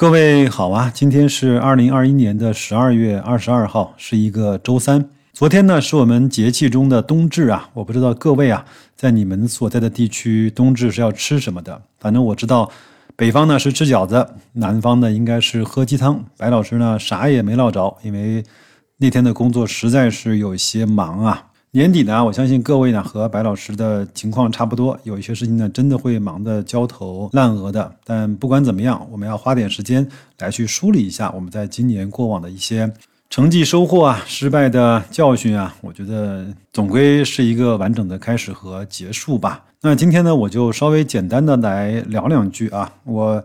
各位好啊，今天是二零二一年的十二月二十二号，是一个周三。昨天呢，是我们节气中的冬至啊。我不知道各位啊，在你们所在的地区，冬至是要吃什么的？反正我知道，北方呢是吃饺子，南方呢应该是喝鸡汤。白老师呢啥也没捞着，因为那天的工作实在是有些忙啊。年底呢，我相信各位呢和白老师的情况差不多，有一些事情呢真的会忙得焦头烂额的。但不管怎么样，我们要花点时间来去梳理一下我们在今年过往的一些成绩收获啊、失败的教训啊。我觉得总归是一个完整的开始和结束吧。那今天呢，我就稍微简单的来聊两句啊。我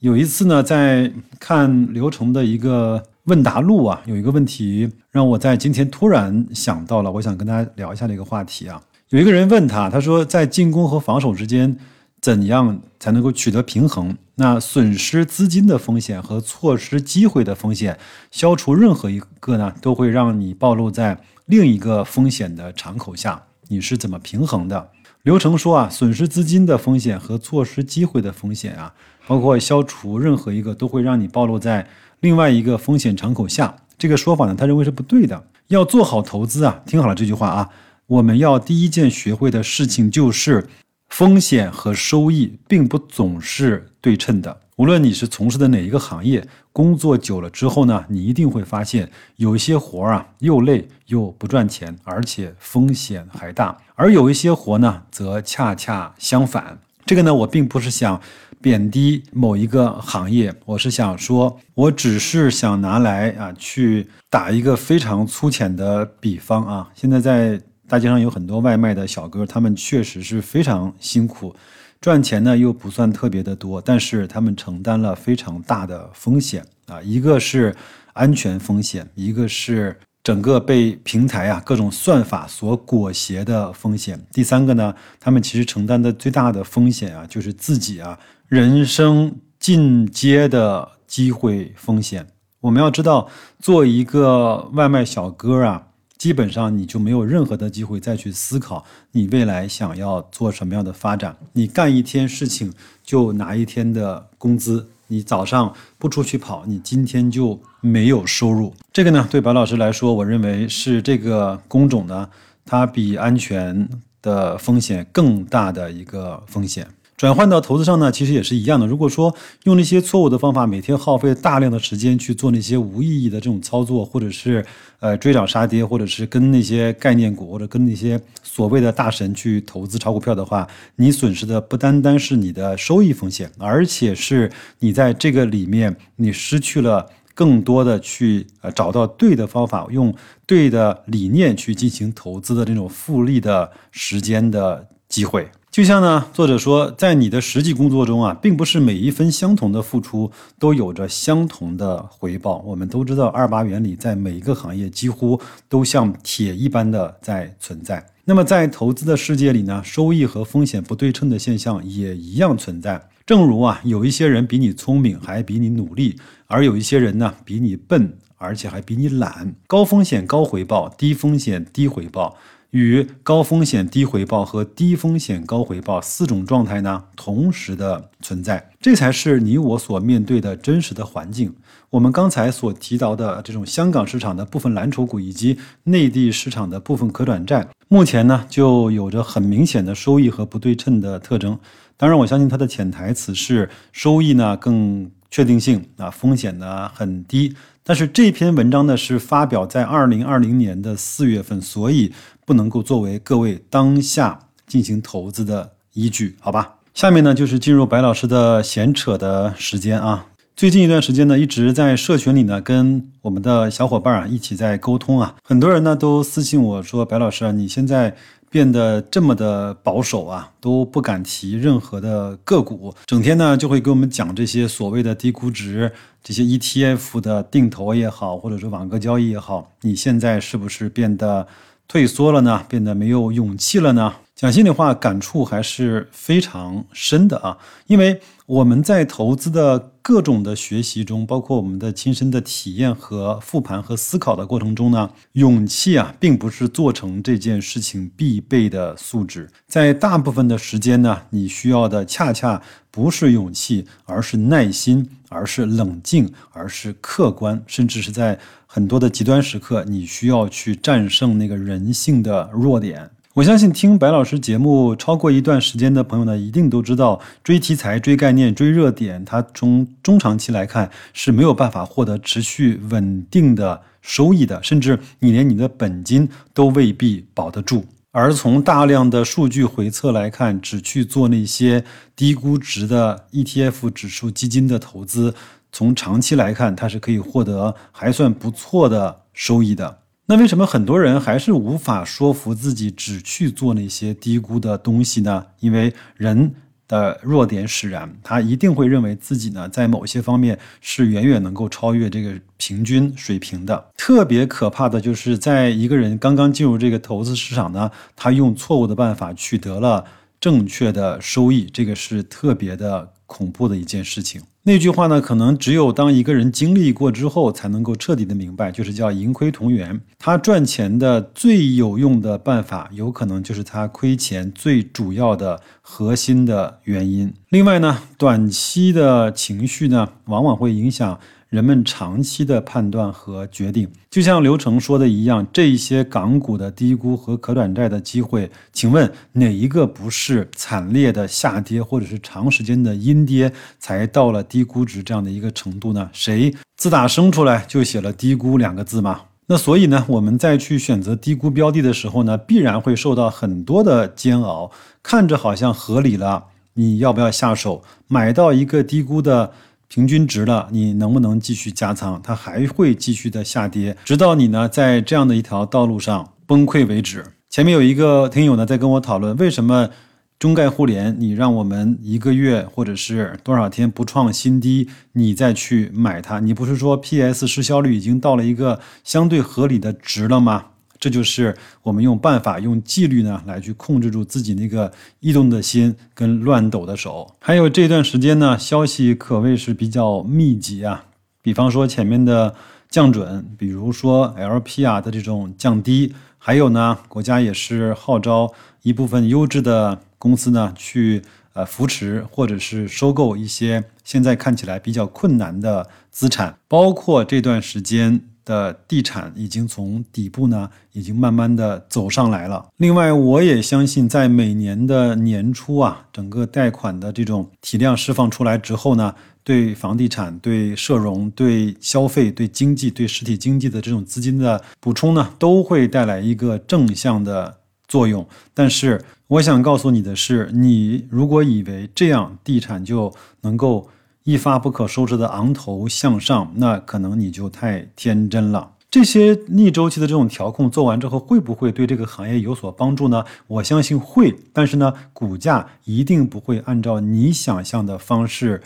有一次呢在看流程的一个。问答录啊，有一个问题让我在今天突然想到了，我想跟大家聊一下这个话题啊。有一个人问他，他说在进攻和防守之间，怎样才能够取得平衡？那损失资金的风险和错失机会的风险，消除任何一个呢，都会让你暴露在另一个风险的敞口下。你是怎么平衡的？刘成说啊，损失资金的风险和错失机会的风险啊，包括消除任何一个，都会让你暴露在。另外一个风险敞口下，这个说法呢，他认为是不对的。要做好投资啊，听好了这句话啊，我们要第一件学会的事情就是，风险和收益并不总是对称的。无论你是从事的哪一个行业，工作久了之后呢，你一定会发现，有一些活儿啊，又累又不赚钱，而且风险还大；而有一些活呢，则恰恰相反。这个呢，我并不是想。贬低某一个行业，我是想说，我只是想拿来啊，去打一个非常粗浅的比方啊。现在在大街上有很多外卖的小哥，他们确实是非常辛苦，赚钱呢又不算特别的多，但是他们承担了非常大的风险啊，一个是安全风险，一个是。整个被平台啊各种算法所裹挟的风险。第三个呢，他们其实承担的最大的风险啊，就是自己啊人生进阶的机会风险。我们要知道，做一个外卖小哥啊，基本上你就没有任何的机会再去思考你未来想要做什么样的发展。你干一天事情就拿一天的工资。你早上不出去跑，你今天就没有收入。这个呢，对白老师来说，我认为是这个工种呢，它比安全的风险更大的一个风险。转换到投资上呢，其实也是一样的。如果说用那些错误的方法，每天耗费大量的时间去做那些无意义的这种操作，或者是呃追涨杀跌，或者是跟那些概念股或者跟那些所谓的大神去投资炒股票的话，你损失的不单单是你的收益风险，而且是你在这个里面你失去了更多的去呃找到对的方法，用对的理念去进行投资的这种复利的时间的机会。就像呢，作者说，在你的实际工作中啊，并不是每一分相同的付出都有着相同的回报。我们都知道，二八原理在每一个行业几乎都像铁一般的在存在。那么，在投资的世界里呢，收益和风险不对称的现象也一样存在。正如啊，有一些人比你聪明，还比你努力；而有一些人呢，比你笨，而且还比你懒。高风险高回报，低风险低回报。与高风险低回报和低风险高回报四种状态呢同时的存在，这才是你我所面对的真实的环境。我们刚才所提到的这种香港市场的部分蓝筹股以及内地市场的部分可转债，目前呢就有着很明显的收益和不对称的特征。当然，我相信它的潜台词是收益呢更确定性啊，风险呢很低。但是这篇文章呢是发表在二零二零年的四月份，所以。不能够作为各位当下进行投资的依据，好吧？下面呢就是进入白老师的闲扯的时间啊。最近一段时间呢，一直在社群里呢跟我们的小伙伴啊一起在沟通啊。很多人呢都私信我说：“白老师啊，你现在变得这么的保守啊，都不敢提任何的个股，整天呢就会给我们讲这些所谓的低估值、这些 ETF 的定投也好，或者说网格交易也好，你现在是不是变得？”退缩了呢，变得没有勇气了呢。讲心里话，感触还是非常深的啊，因为我们在投资的各种的学习中，包括我们的亲身的体验和复盘和思考的过程中呢，勇气啊，并不是做成这件事情必备的素质。在大部分的时间呢，你需要的恰恰不是勇气，而是耐心，而是冷静，而是客观，甚至是在很多的极端时刻，你需要去战胜那个人性的弱点。我相信听白老师节目超过一段时间的朋友呢，一定都知道，追题材、追概念、追热点，它从中长期来看是没有办法获得持续稳定的收益的，甚至你连你的本金都未必保得住。而从大量的数据回测来看，只去做那些低估值的 ETF 指数基金的投资，从长期来看，它是可以获得还算不错的收益的。那为什么很多人还是无法说服自己只去做那些低估的东西呢？因为人的弱点使然，他一定会认为自己呢在某些方面是远远能够超越这个平均水平的。特别可怕的就是在一个人刚刚进入这个投资市场呢，他用错误的办法取得了正确的收益，这个是特别的恐怖的一件事情。那句话呢，可能只有当一个人经历过之后，才能够彻底的明白，就是叫盈亏同源。他赚钱的最有用的办法，有可能就是他亏钱最主要的核心的原因。另外呢，短期的情绪呢，往往会影响。人们长期的判断和决定，就像刘成说的一样，这些港股的低估和可转债的机会，请问哪一个不是惨烈的下跌或者是长时间的阴跌才到了低估值这样的一个程度呢？谁自打生出来就写了低估两个字吗？那所以呢，我们在去选择低估标的的时候呢，必然会受到很多的煎熬，看着好像合理了，你要不要下手买到一个低估的？平均值了，你能不能继续加仓？它还会继续的下跌，直到你呢在这样的一条道路上崩溃为止。前面有一个听友呢在跟我讨论，为什么中概互联你让我们一个月或者是多少天不创新低，你再去买它？你不是说 PS 市销率已经到了一个相对合理的值了吗？这就是我们用办法、用纪律呢，来去控制住自己那个异动的心跟乱抖的手。还有这段时间呢，消息可谓是比较密集啊。比方说前面的降准，比如说 LPR 的这种降低，还有呢，国家也是号召一部分优质的公司呢，去呃扶持或者是收购一些现在看起来比较困难的资产，包括这段时间。的地产已经从底部呢，已经慢慢的走上来了。另外，我也相信，在每年的年初啊，整个贷款的这种体量释放出来之后呢，对房地产、对社融、对消费、对经济、对实体经济的这种资金的补充呢，都会带来一个正向的作用。但是，我想告诉你的是，你如果以为这样地产就能够。一发不可收拾的昂头向上，那可能你就太天真了。这些逆周期的这种调控做完之后，会不会对这个行业有所帮助呢？我相信会，但是呢，股价一定不会按照你想象的方式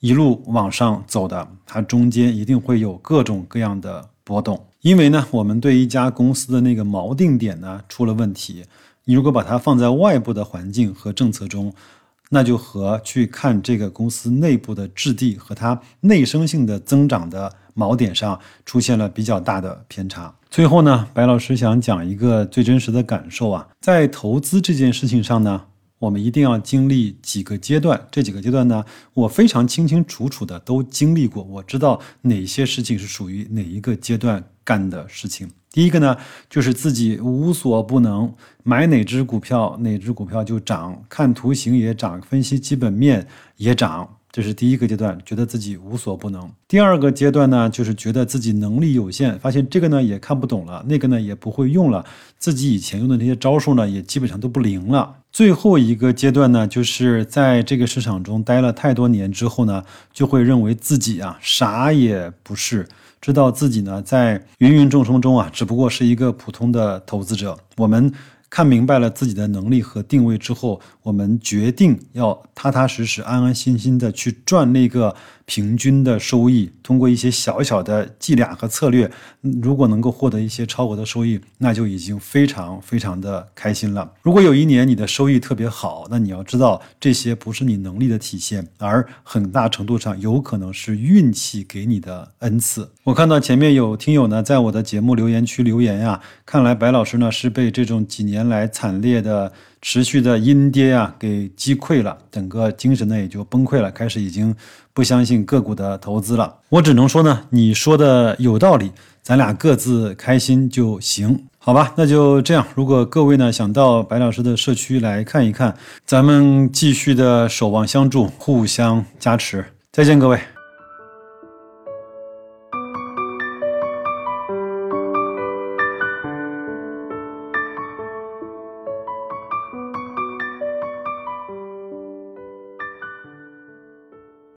一路往上走的，它中间一定会有各种各样的波动。因为呢，我们对一家公司的那个锚定点呢出了问题，你如果把它放在外部的环境和政策中。那就和去看这个公司内部的质地和它内生性的增长的锚点上出现了比较大的偏差。最后呢，白老师想讲一个最真实的感受啊，在投资这件事情上呢，我们一定要经历几个阶段。这几个阶段呢，我非常清清楚楚的都经历过，我知道哪些事情是属于哪一个阶段干的事情。第一个呢，就是自己无所不能，买哪只股票哪只股票就涨，看图形也涨，分析基本面也涨，这是第一个阶段，觉得自己无所不能。第二个阶段呢，就是觉得自己能力有限，发现这个呢也看不懂了，那个呢也不会用了，自己以前用的那些招数呢也基本上都不灵了。最后一个阶段呢，就是在这个市场中待了太多年之后呢，就会认为自己啊啥也不是。知道自己呢，在芸芸众生中啊，只不过是一个普通的投资者。我们看明白了自己的能力和定位之后，我们决定要踏踏实实、安安心心的去赚那个平均的收益，通过一些小小的伎俩和策略，如果能够获得一些超额的收益，那就已经非常非常的开心了。如果有一年你的收益特别好，那你要知道这些不是你能力的体现，而很大程度上有可能是运气给你的恩赐。我看到前面有听友呢，在我的节目留言区留言呀，看来白老师呢是被这种几年来惨烈的。持续的阴跌啊，给击溃了，整个精神呢也就崩溃了，开始已经不相信个股的投资了。我只能说呢，你说的有道理，咱俩各自开心就行，好吧？那就这样。如果各位呢想到白老师的社区来看一看，咱们继续的守望相助，互相加持。再见，各位。